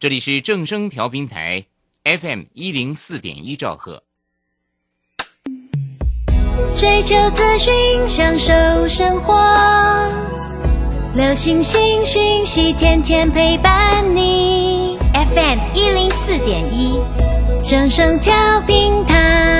这里是正声调频台 FM 一零四点一兆赫。追求资讯，享受生活，流星星讯息，天天陪伴你。FM 一零四点一，正声调频台。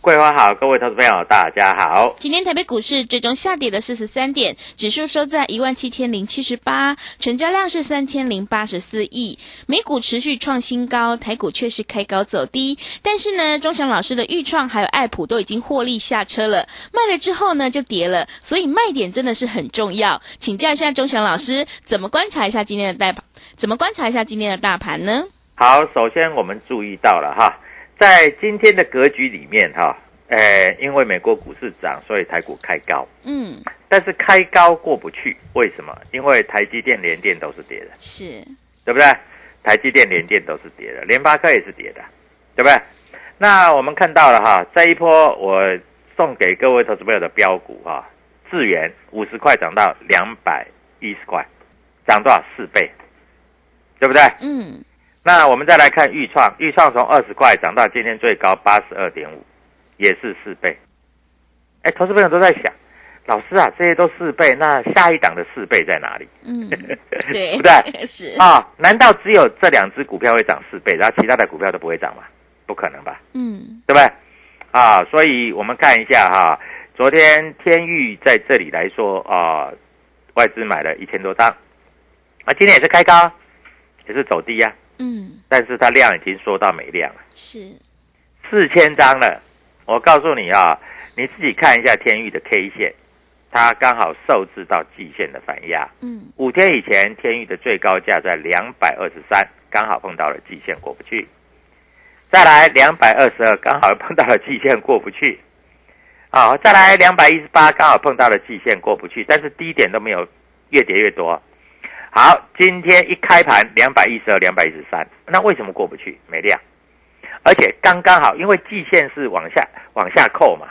桂花好，各位投资朋友大家好。今天台北股市最终下跌了四十三点，指数收在一万七千零七十八，成交量是三千零八十四亿。美股持续创新高，台股却是开高走低。但是呢，钟祥老师的豫创还有爱普都已经获利下车了，卖了之后呢就跌了，所以卖点真的是很重要。请教一下钟祥老师，怎么观察一下今天的大盘？怎么观察一下今天的大盘呢？好，首先我们注意到了哈。在今天的格局里面，哈，呃，因为美国股市涨，所以台股开高，嗯，但是开高过不去，为什么？因为台积电、联电都是跌的，是，对不对？台积电、联电都是跌的，联发科也是跌的，对不对？那我们看到了哈，这一波我送给各位投资朋友的标股哈，智源五十块涨到两百一十块，涨多少？四倍，对不对？嗯。那我们再来看豫创，豫创从二十块涨到今天最高八十二点五，也是四倍。哎，投资朋友都在想，老师啊，这些都四倍，那下一档的四倍在哪里？嗯，对，不对？是啊，难道只有这两只股票会涨四倍，然后其他的股票都不会涨吗？不可能吧？嗯，对不对？啊，所以我们看一下哈，昨天天域在这里来说啊，外资买了一千多张，啊，今天也是开高，也是走低呀、嗯，但是它量已经缩到没量了，是，四千张了。我告诉你啊，你自己看一下天域的 K 线，它刚好受制到季线的反压。嗯，五天以前，天域的最高价在两百二十三，刚好碰到了季线过不去。再来两百二十二，刚好碰到了季线过不去。好，再来两百一十八，刚好碰到了季线过不去，但是低点都没有越跌越多。好，今天一开盘两百一十二、两百一十三，那为什么过不去？没量，而且刚刚好，因为季线是往下往下扣嘛，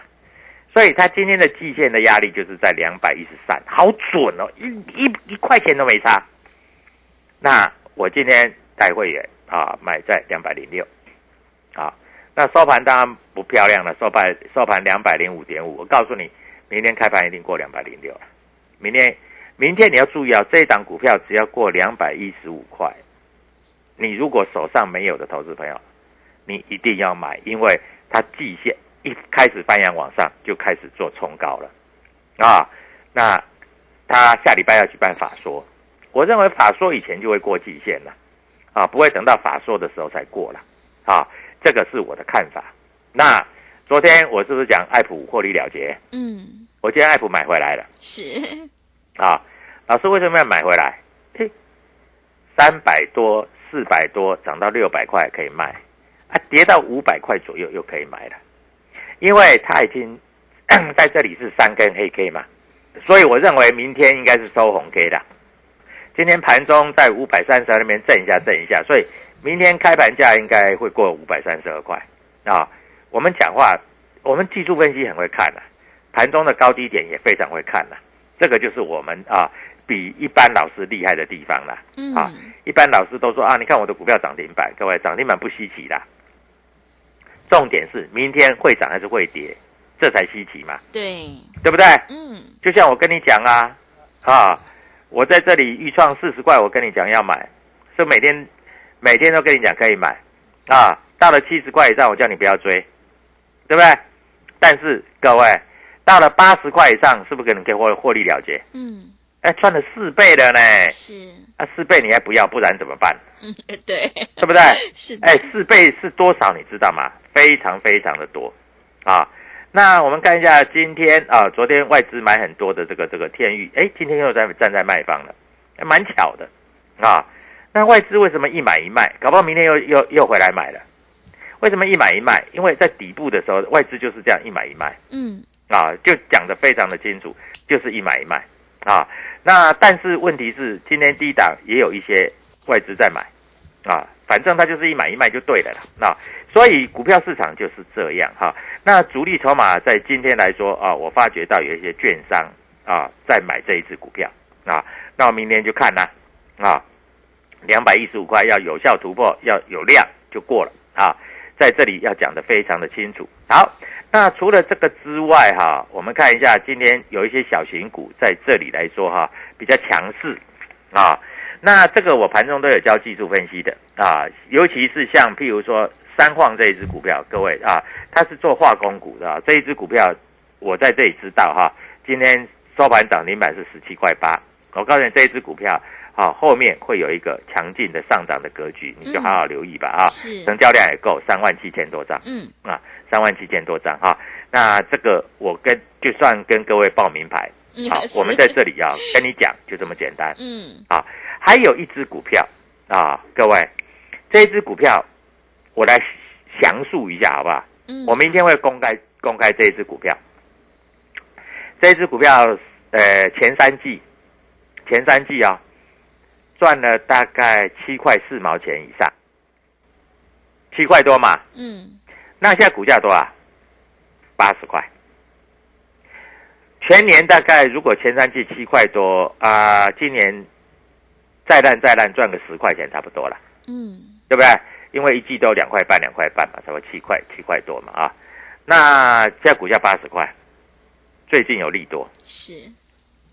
所以它今天的季线的压力就是在两百一十三，好准哦，一一一块钱都没差。那我今天带会员啊买在两百零六，啊，那收盘当然不漂亮了，收盘收盘两百零五点五，我告诉你，明天开盘一定过两百零六了，明天。明天你要注意啊，这一档股票只要过两百一十五块，你如果手上没有的投资朋友，你一定要买，因为它季线一开始翻扬往上，就开始做冲高了啊。那他下礼拜要举办法说，我认为法说以前就会过季线了啊，不会等到法说的时候才过了啊。这个是我的看法。那昨天我是不是讲爱普获利了结？嗯，我今天爱普买回来了。是，啊，老师为什么要买回来？嘿，三百多、四百多涨到六百块可以卖，啊，跌到五百块左右又可以买了，因为它已经 在这里是三根黑 K 嘛，所以我认为明天应该是收红 K 的。今天盘中在五百三十二那边震一下震一下，所以明天开盘价应该会过五百三十二块啊。我们讲话，我们技术分析很会看的、盘中的高低点也非常会看的、这个就是我们啊比一般老师厉害的地方了。嗯，啊一般老师都说啊，你看我的股票涨停板，各位涨停板不稀奇啦。重点是明天会涨还是会跌，这才稀奇嘛，对，对不对？嗯，就像我跟你讲啊，啊，我在这里预创四十块，我跟你讲要买，是每天每天都跟你讲可以买，啊，到了七十块以上，我叫你不要追，对不对？但是各位到了八十块以上，是不是可能可以获获利了结？嗯，哎，赚了四倍了呢，是，啊，四倍你还不要，不然怎么办？嗯，对，对不对？是的，哎，四倍是多少？你知道吗？非常非常的多啊！那我们看一下今天啊，昨天外资买很多的这个这个天域，哎，今天又在站在卖方了，还蛮巧的啊。那外资为什么一买一卖？搞不好明天又又又回来买了？为什么一买一卖？因为在底部的时候，外资就是这样一买一卖嗯，啊，就讲得非常的清楚，就是一买一卖啊。那但是问题是，今天低档也有一些外资在买啊，反正它就是一买一卖就对了啦。那所以股票市场就是这样哈。那主力筹码在今天来说啊，我发觉到有一些券商啊在买这一只股票啊，那我明天就看啦啊，两百一十五块要有效突破，要有量就过了啊。在这里要讲的非常的清楚。好，那除了这个之外哈，我们看一下今天有一些小型股在这里来说哈比较强势啊。那这个我盘中都有教技术分析的啊，尤其是像譬如说三晃这一只股票，各位啊，它是做化工股的、啊，这一只股票我在这里知道哈，今天收盘涨停板是十七块八，我告诉你这一只股票啊后面会有一个强劲的上涨的格局，你就好好留意吧啊，是，成交量也够三万七千多张。嗯，啊，三万七千多张哈。那这个我跟就算跟各位报名牌，嗯好，是我们在这里啊 跟你讲，就这么简单。嗯，还有一只股票啊，各位，这一只股票我来详述一下好不好？嗯，我明天会公开公开这一只股票。这一只股票，呃，前三季前三季啊，赚了大概七块四毛钱以上，七块多嘛。嗯，那现在股价多少？八十块。全年大概如果前三季七块多啊、今年再烂再烂赚个十块钱差不多了，嗯，对不对？因为一季都两块半两块半嘛，差不多七块七块多嘛啊。那现在股价八十块，最近有利多，是，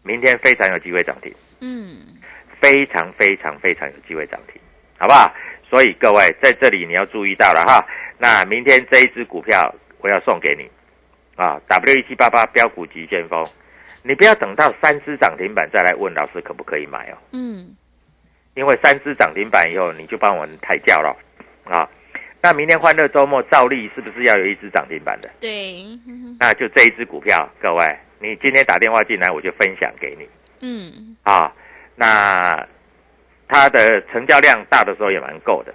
明天非常有机会涨停，嗯，非常非常非常有机会涨停，好不好？所以各位在这里你要注意到了哈。那明天这一只股票我要送给你啊，W 一七八八标股急先锋，你不要等到三只涨停板再来问老师可不可以买哦，嗯，因为三只涨停板以后你就帮我们抬轿了啊。那明天欢乐周末照例是不是要有一只涨停板的？对，嗯那就这一只股票，各位，你今天打电话进来我就分享给你。嗯，啊，那它的成交量大的时候也蛮够的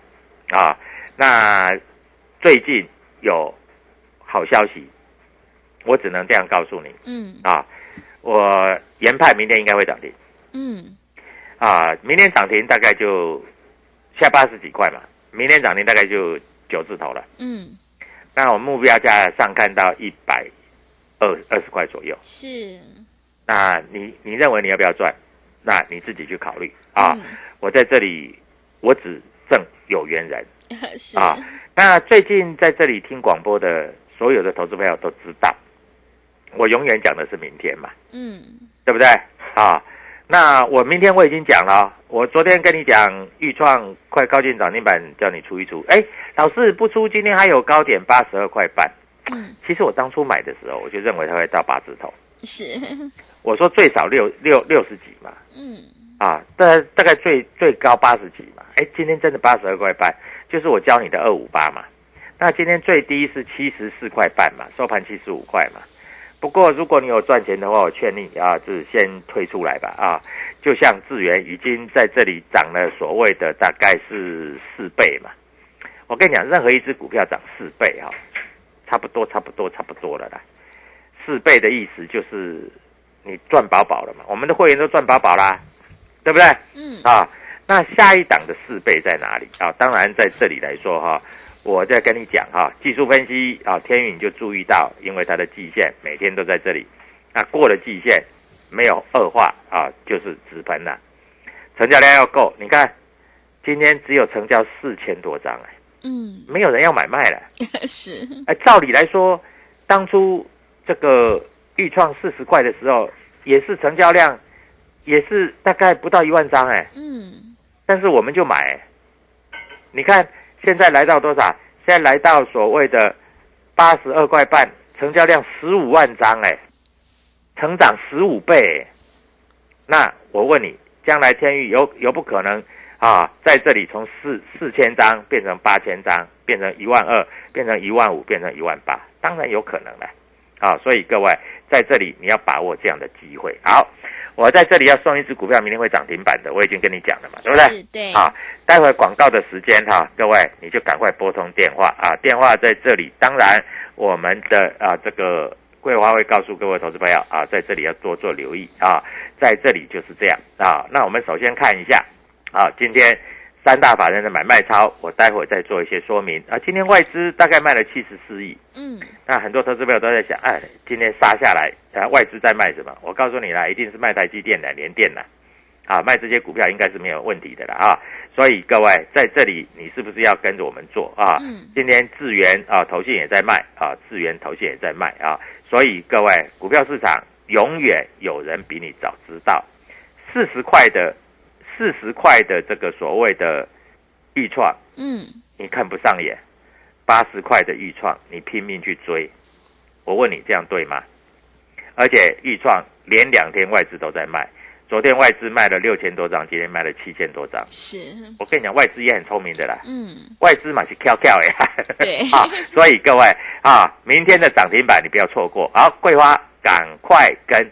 啊。那最近有好消息，我只能这样告诉你嗯，啊。我研判明天应该会涨停嗯，啊，明天涨停大概就下八十几块嘛，明天涨停大概就九字头了。嗯，那我目标价上看到一百二二十块左右。是，那你你认为你要不要赚？那你自己去考虑啊。嗯我在这里，我只赠有缘人 是，啊。那最近在这里听广播的所有的投资朋友都知道，我永远讲的是明天嘛，嗯，对不对啊？那我明天我已经讲了，我昨天跟你讲豫创快靠近涨停板，叫你出一出。哎，老师不出，今天还有高点八十二块半。嗯，其实我当初买的时候，我就认为它会到八字头，是，我说最少六六六十几嘛。嗯，啊，大大概最最高八十几嘛，哎，今天真的八十二块半，就是我教你的二五八嘛。那今天最低是七十四块半嘛，收盘七十五块嘛。不过如果你有赚钱的话，我劝你啊，就是先退出来吧啊。就像智源已经在这里涨了所谓的大概是四倍嘛。我跟你讲，任何一只股票涨四倍哈、差不多差不多差不多了啦。四倍的意思就是你赚饱饱了嘛，我们的会员都赚饱饱啦，对不对？嗯，啊，那下一档的四倍在哪里啊？当然在这里来说哈，我在跟你讲哈，技术分析啊，天宇你就注意到，因为它的季线每天都在这里，那过了季线没有恶化啊，就是直喷了，成交量要够。你看今天只有成交四千多张哎，嗯，没有人要买卖了。是，哎，照理来说，当初这个预创四十块的时候，也是成交量，也是大概不到一万张哎，嗯，但是我们就买。你看现在来到多少？现在来到所谓的八十二块半，成交量十五万张哎，成长十五倍哎。那我问你，将来天域有有不可能啊，在这里从四四千张变成八千张，变成一万二，变成一万五，变成一万八？当然有可能了。啊，所以各位在这里你要把握这样的机会。好，我在这里要送一只股票，明天会涨停板的，我已经跟你讲了嘛，对不对？是，对，啊，待会广告的时间哈，各位你就赶快拨通电话啊，电话在这里。当然，我们的啊这个桂花会告诉各位投资朋友啊，在这里要多做留意啊，在这里就是这样啊。那我们首先看一下啊，今天三大法人的买卖超，我待会再做一些说明啊。今天外资大概卖了七十四亿，嗯，那很多投资朋友都在想，哎，今天杀下来，啊，外资在卖什么？我告诉你啦，一定是卖台积电的、联电的，啊，卖这些股票应该是没有问题的了啊。所以各位在这里，你是不是要跟着我们做啊？嗯今天智源啊，投信也在卖啊，智源投信也在卖啊。所以各位，股票市场永远有人比你早知道，四十块的四十块的这个所谓的预创，嗯，你看不上眼，八十块的预创，你拼命去追，我问你这样对吗？而且预创连两天外资都在卖，昨天外资卖了六千多张，今天卖了七千多张。是，我跟你讲，外资也很聪明的啦，嗯，外资嘛是跳跳呀，对。啊，所以各位啊，明天的涨停板你不要错过。好，桂花赶快跟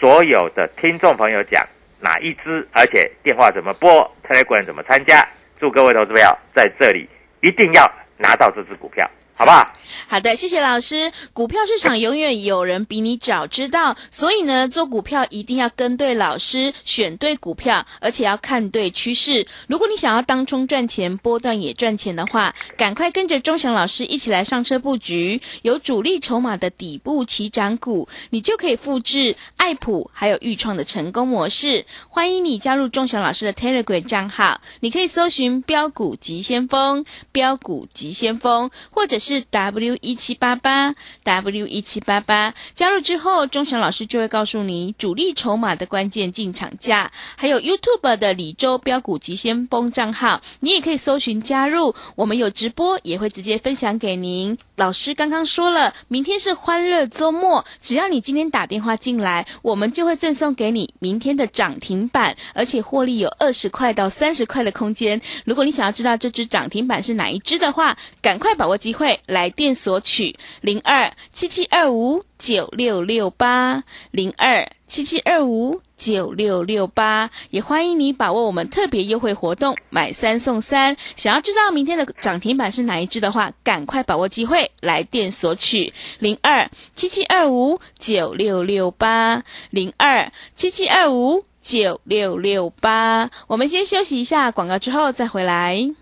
所有的听众朋友讲哪一支，而且电话怎么拨，Telegram 怎么参加。祝各位投资朋友在这里一定要拿到这支股票，好不好？好的，谢谢老师。股票市场永远有人比你早知道，所以呢，做股票一定要跟对老师，选对股票，而且要看对趋势。如果你想要当冲赚钱，波段也赚钱的话，赶快跟着钟祥老师一起来上车布局，有主力筹码的底部起涨股，你就可以复制爱普还有豫创的成功模式。欢迎你加入钟祥老师的 Telegram 账号，你可以搜寻“标股急先锋”、“标股急先锋”，或者是 W 一七八八 W 一七八八。加入之后，钟祥老师就会告诉你主力筹码的关键进场价，还有 YouTube 的李周标股急先锋账号，你也可以搜寻加入。我们有直播，也会直接分享给您。老师刚刚说了，明天是欢乐周末，只要你今天打电话进来，我们就会赠送给你明天的涨停板，而且获利有二十块到三十块的空间。如果你想要知道这只涨停板是哪一只的话，赶快把握机会来电索取零二七七二五九六六八零二七七二五。九六六八，也欢迎你把握我们特别优惠活动，买三送三。想要知道明天的涨停板是哪一只的话，赶快把握机会来电索取零二七七二五九六六八零二七七二五九六六八。我们先休息一下广告，之后再回来。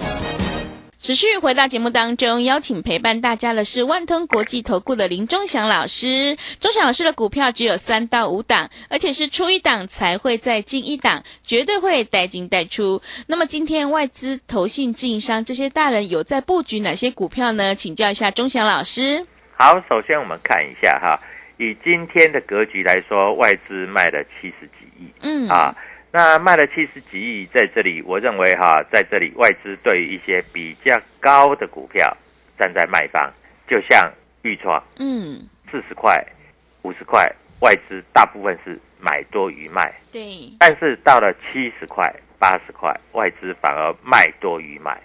持续回到节目当中，邀请陪伴大家的是万通国际投顾的林忠祥老师。忠祥老师的股票只有三到五档，而且是出一档才会再进一档，绝对会带进带出。那么今天外资、投信、自营商这些大人有在布局哪些股票呢？请教一下忠祥老师。好，首先我们看一下哈，以今天的格局来说，外资卖了七十几亿，嗯啊，那卖了七十几亿，在这里，我认为哈，在这里外资对于一些比较高的股票站在卖方，就像豫创嗯，四十块、五十块，外资大部分是买多于卖，对，但是到了七十块、八十块，外资反而卖多于买，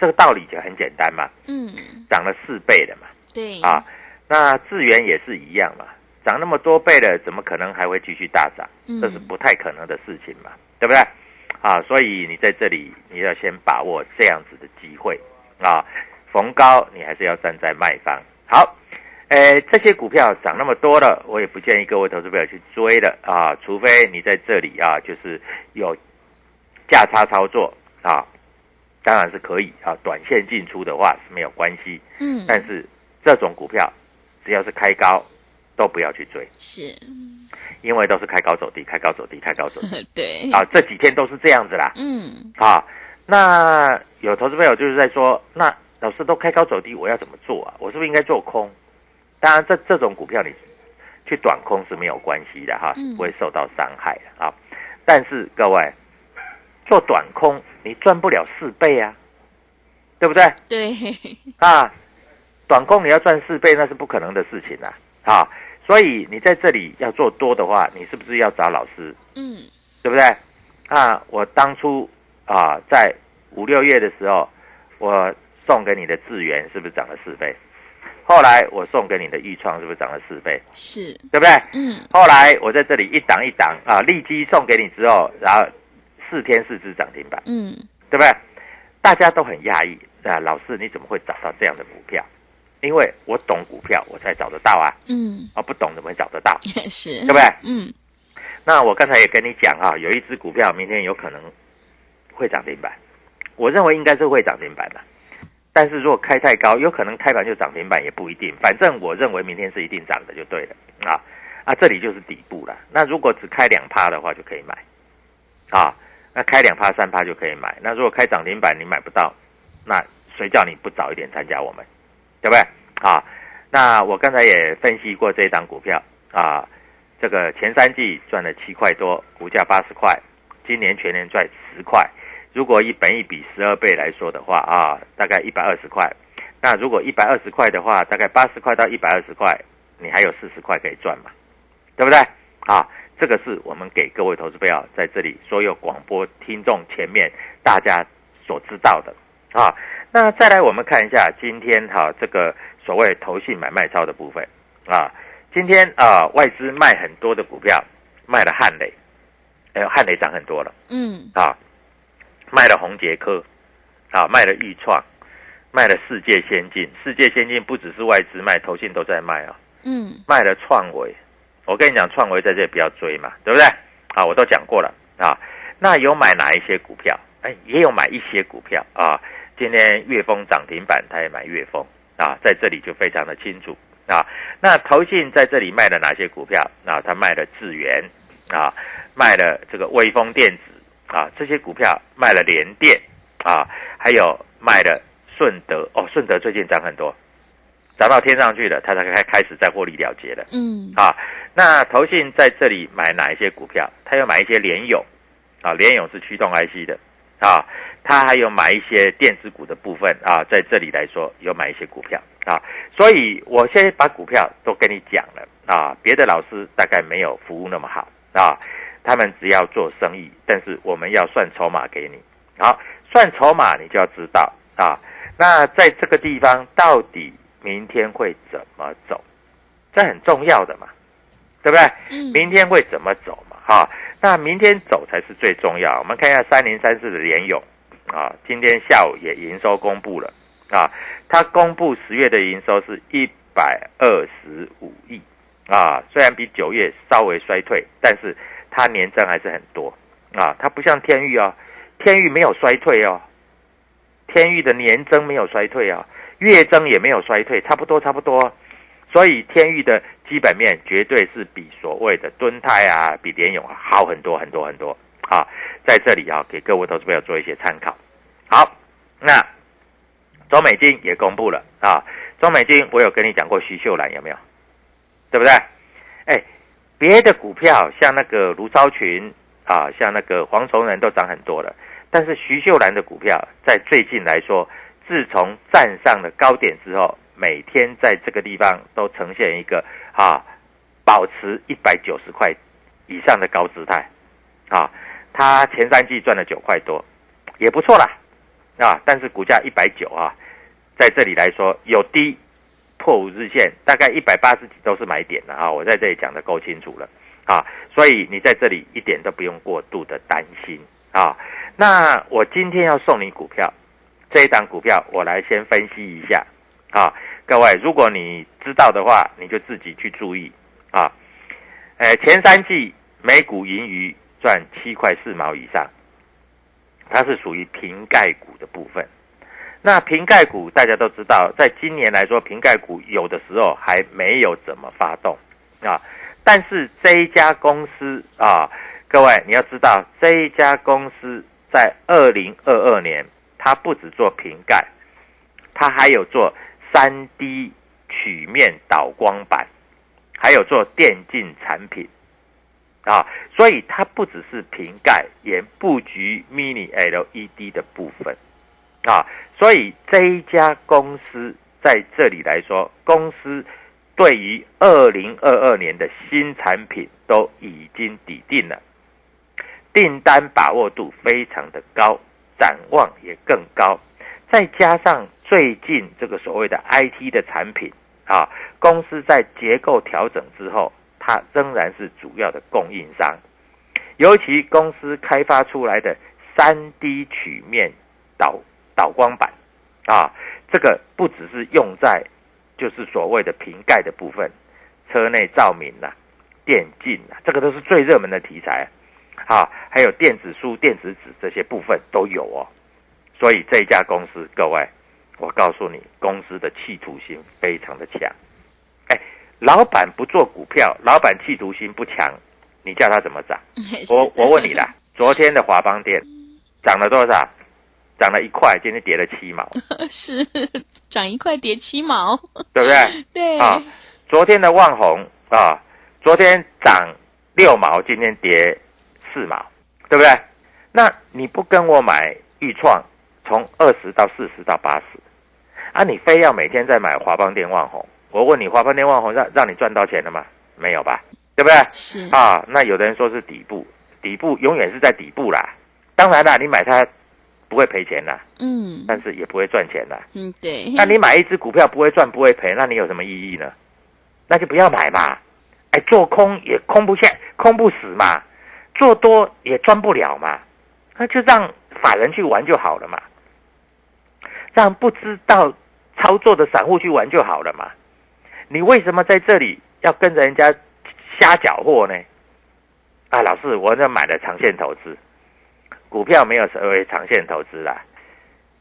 这个道理就很简单嘛，嗯，涨了四倍了嘛，对，啊，那智源也是一样嘛，涨那么多倍了，怎么可能还会继续大涨？嗯这是不太可能的事情嘛，对不对？啊，所以你在这里你要先把握这样子的机会啊，逢高你还是要站在卖方。好，诶，这些股票涨那么多了，我也不建议各位投资朋友去追了啊，除非你在这里啊，就是有价差操作啊，当然是可以啊，短线进出的话是没有关系，嗯，但是这种股票只要是开高，都不要去追，是，因为都是开高走低，开高走低，开高走低 对，啊，这几天都是这样子啦嗯，啊。那有投资朋友就是在说，那老师都开高走低，我要怎么做啊？我是不是应该做空？当然，这这种股票你去短空是没有关系的哈，嗯不会受到伤害的啊。但是各位做短空，你赚不了四倍啊，对不对？对，啊，短空你要赚四倍，那是不可能的事情啊！啊，所以你在这里要做多的话，你是不是要找老师？嗯，对不对？啊，我当初啊，在五六月的时候，我送给你的智源是不是涨了四倍？后来我送给你的豫创是不是涨了四倍？是，对不对？嗯，后来我在这里一档一档啊，利基送给你之后，然后四天四只涨停板，嗯，对不对？大家都很讶异啊，老师你怎么会找到这样的股票？因为我懂股票，我才找得到啊！嗯，啊，不懂怎么会找得到？是，对不对？嗯，那我刚才也跟你讲啊，有一只股票明天有可能会涨停板，我认为应该是会涨停板的。但是如果开太高，有可能开盘就涨停板也不一定。反正我认为明天是一定涨的就对了啊啊，这里就是底部了。那如果只开两趴的话，就可以买啊。那开两趴三趴就可以买。那如果开涨停板你买不到，那谁叫你不早一点参加我们，对不对？啊，那我刚才也分析过这一档股票啊，这个前三季赚了七块多，股价八十块，今年全年赚十块。如果以本一比十二倍来说的话啊，大概一百二十块。那如果一百二十块的话，大概八十块到一百二十块，你还有四十块可以赚嘛，对不对？啊，这个是我们给各位投资朋友在这里所有广播听众前面大家所知道的啊。那再来我们看一下今天哈、这个所谓投信买卖超的部分啊，今天啊外资卖很多的股票，卖了汉磊，哎呦汉磊涨很多了。嗯，啊，卖了宏杰科，啊，卖了豫创，卖了世界先进。世界先进不只是外资卖，投信都在卖啊，嗯，卖了创维。我跟你讲，创维在这里不要追嘛，对不对？啊，我都讲过了啊。那有买哪一些股票？哎，也有买一些股票啊。今天粤丰涨停板，他也买粤丰啊，在这里就非常的清楚。啊。那投信在这里卖了哪些股票？啊，他卖了智源。啊，卖了这个微风电子。啊，这些股票卖了联电。啊，还有卖了顺德哦，顺德最近涨很多，涨到天上去了，他才开开始在获利了结了。嗯，啊，那投信在这里买哪一些股票？他要买一些联友，啊，联友是驱动 IC 的，啊，他还有买一些电子股的部分啊，在这里来说有买一些股票啊，所以我现在把股票都跟你讲了啊，别的老师大概没有服务那么好啊，他们只要做生意，但是我们要算筹码给你，好，算筹码你就要知道啊，那在这个地方到底明天会怎么走？这很重要的嘛，对不对？嗯，明天会怎么走好？那明天走才是最重要。我们看一下三零三四的联咏啊，今天下午也营收公布了啊，它公布十月的营收是一百二十五亿啊，虽然比九月稍微衰退，但是它年增还是很多啊，它不像天域哦，天域没有衰退哦，天域的年增没有衰退哦，月增也没有衰退，差不多差不多。所以天域的基本面绝对是比所谓的敦泰啊、比联咏啊好很多很多很多啊，在这里啊给各位投资朋友做一些参考。好，那中美金也公布了啊，中美金我有跟你讲过徐秀兰有没有？对不对？哎，别的股票像那个卢超群啊，像那个黄崇仁都涨很多了，但是徐秀兰的股票在最近来说，自从站上了高点之后，每天在这个地方都呈现一个啊，保持一百九十块以上的高姿态啊。它前三季赚了九块多，也不错啦，啊，但是股价一百九啊，在这里来说有低破五日线，大概一百八十几都是买点的啊，我在这里讲的够清楚了啊，所以你在这里一点都不用过度的担心啊。那我今天要送你股票，这一档股票我来先分析一下啊，各位，如果你知道的话，你就自己去注意啊。呃，前三季每股盈余赚七块四毛以上，它是属于瓶盖股的部分。那瓶盖股大家都知道，在今年来说，瓶盖股有的时候还没有怎么发动啊。但是这一家公司啊，各位你要知道，这一家公司在二零二二年，它不只做瓶盖，它还有做三 D 曲面导光板，还有做电竞产品啊。所以它不只是瓶盖，也布局 Mini LED 的部分啊。所以这一家公司在这里来说，公司对于二零二二年的新产品都已经抵定了，订单把握度非常的高，展望也更高。再加上最近这个所谓的 IT 的产品啊，公司在结构调整之后，它仍然是主要的供应商。尤其公司开发出来的三 D 曲面导。导光板，啊，这个不只是用在，就是所谓的瓶盖的部分，车内照明呐、电竞呐，这个都是最热门的题材，啊，还有电子书、电子纸这些部分都有哦。所以这家公司，各位，我告诉你，公司的企图心非常的强。哎，老板不做股票，老板企图心不强，你叫他怎么涨？我我问你啦，昨天的华邦店涨了多少？涨了一块，今天跌了七毛，是涨一块跌七毛，对不对？对啊，昨天的万红啊，昨天涨六毛，今天跌四毛，对不对？那你不跟我买预创，从二十到四十到八十，啊，你非要每天在买华邦电万红，我问你，华邦电万红让让你赚到钱了吗？没有吧？对不对？是啊，那有的人说是底部，底部永远是在底部啦。当然啦，你买它。不会赔钱啦，嗯，但是也不会赚钱啦。嗯，对。那你买一只股票不会赚不会赔，那你有什么意义呢？那就不要买嘛。哎，做空也空不下，空不死嘛。做多也赚不了嘛。那就让法人去玩就好了嘛。让不知道操作的散户去玩就好了嘛。你为什么在这里要跟着人家瞎搅和呢？啊，老师，我这买了长线投资。股票没有所谓长线投资啦，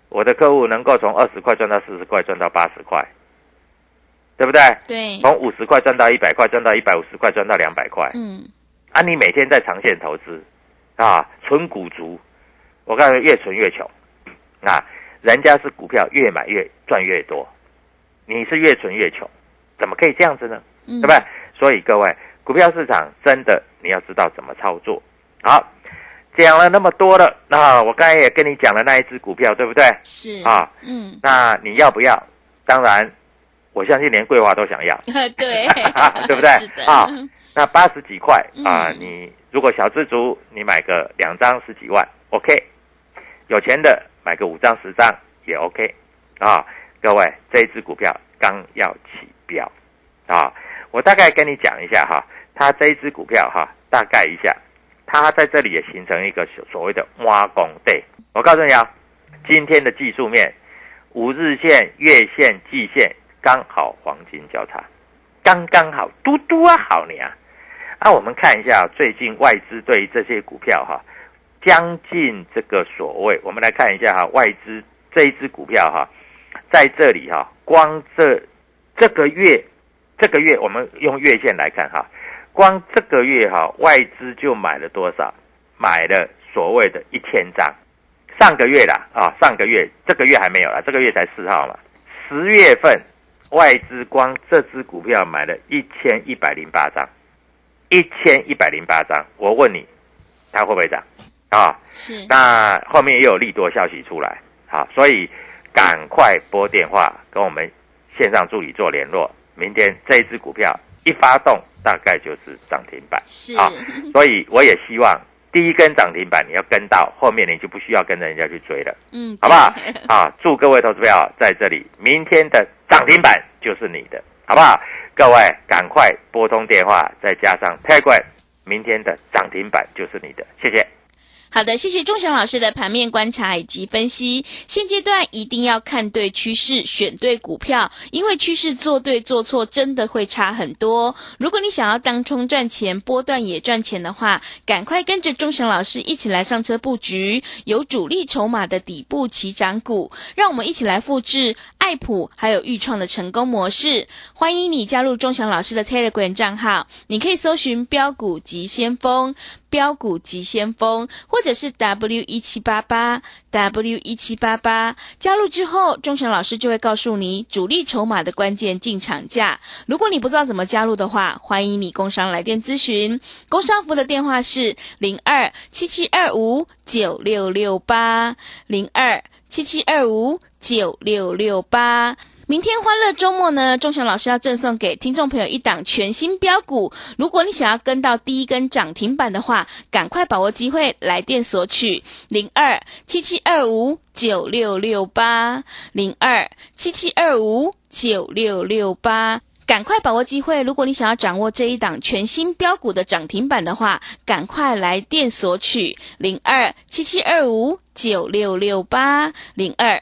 我的客户能够从二十块赚到四十块，赚到八十块，对不对？对。从五十块赚到一百块，赚到一百五十块，赚到两百块。嗯。啊，你每天在长线投资，啊，存股族，我告诉你，越存越穷。啊，人家是股票越买越赚越多，你是越存越穷，怎么可以这样子呢？对不对？所以各位，股票市场真的你要知道怎么操作。好。讲了那么多了，那我刚才也跟你讲了那一只股票，对不对？是啊，嗯，那你要不要？当然，我相信连桂花都想要，对，对不对？啊，那八十几块啊，嗯你如果小资族，你买个两张十几万，OK；有钱的买个五张十张也 OK。啊，各位，这一只股票刚要起标啊，我大概跟你讲一下哈，它这一只股票哈，大概一下。它在这里也形成一个所谓的挖工对，我告诉你啊，今天的技术面，五日线、月线、季线刚好黄金交叉，刚刚好，嘟嘟啊，好你啊！啊，我们看一下最近外资对于这些股票哈，将近这个所谓，我们来看一下哈，外资这一只股票哈，在这里哈，光这这个月，这个月我们用月线来看哈。光这个月哈，外资就买了多少？买了所谓的一千张。上个月啦啊，上个月这个月还没有了，这个月才四号嘛。十月份外资光这只股票买了一千一百零八张，一千一百零八张。我问你，它会不会涨？啊，是。那后面也有利多消息出来，好，所以赶快拨电话跟我们线上助理做联络。明天这一只股票一发动。大概就是涨停板是啊，所以我也希望第一根涨停板你要跟到，后面你就不需要跟着人家去追了，嗯，好不好？啊，祝各位投资票在这里，明天的涨停板就是你的，好不好？各位赶快拨通电话，再加上 Telegram，明天的涨停板就是你的，谢谢。好的，谢谢钟祥老师的盘面观察以及分析。现阶段一定要看对趋势，选对股票，因为趋势做对做错真的会差很多。如果你想要当冲赚钱，波段也赚钱的话，赶快跟着钟祥老师一起来上车布局有主力筹码的底部起涨股，让我们一起来复制爱普还有预创的成功模式。欢迎你加入钟祥老师的 Telegram 账号，你可以搜寻标股急先锋。标股急先锋，或者是 W 一七八八 W 一七八八，加入之后，钟祥老师就会告诉你主力筹码的关键进场价。如果你不知道怎么加入的话，欢迎你工商来电咨询。工商服的电话是零二七七二五九六六八零二七七二五九六六八。明天欢乐周末呢，钟祥老师要赠送给听众朋友一档全新标股。如果你想要跟到第一根涨停板的话，赶快把握机会，来电索取零二七七二五九六六八零二七七二五九六六八。赶快把握机会！如果你想要掌握这一档全新标股的涨停板的话，赶快来电索取零二七七二五九六六八零二。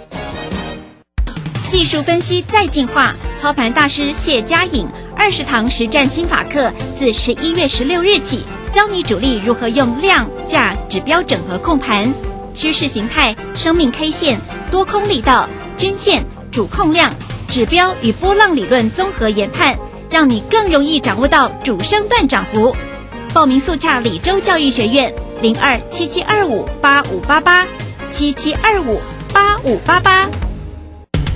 技术分析再进化，操盘大师谢佳颖二十堂实战心法课，自十一月十六日起，教你主力如何用量价指标整合控盘，趋势形态、生命 K 线、多空力道、均线、主控量、指标与波浪理论综合研判，让你更容易掌握到主升段涨幅。报名速洽李州教育学院零二七七二五八五八八七七二五八五八八。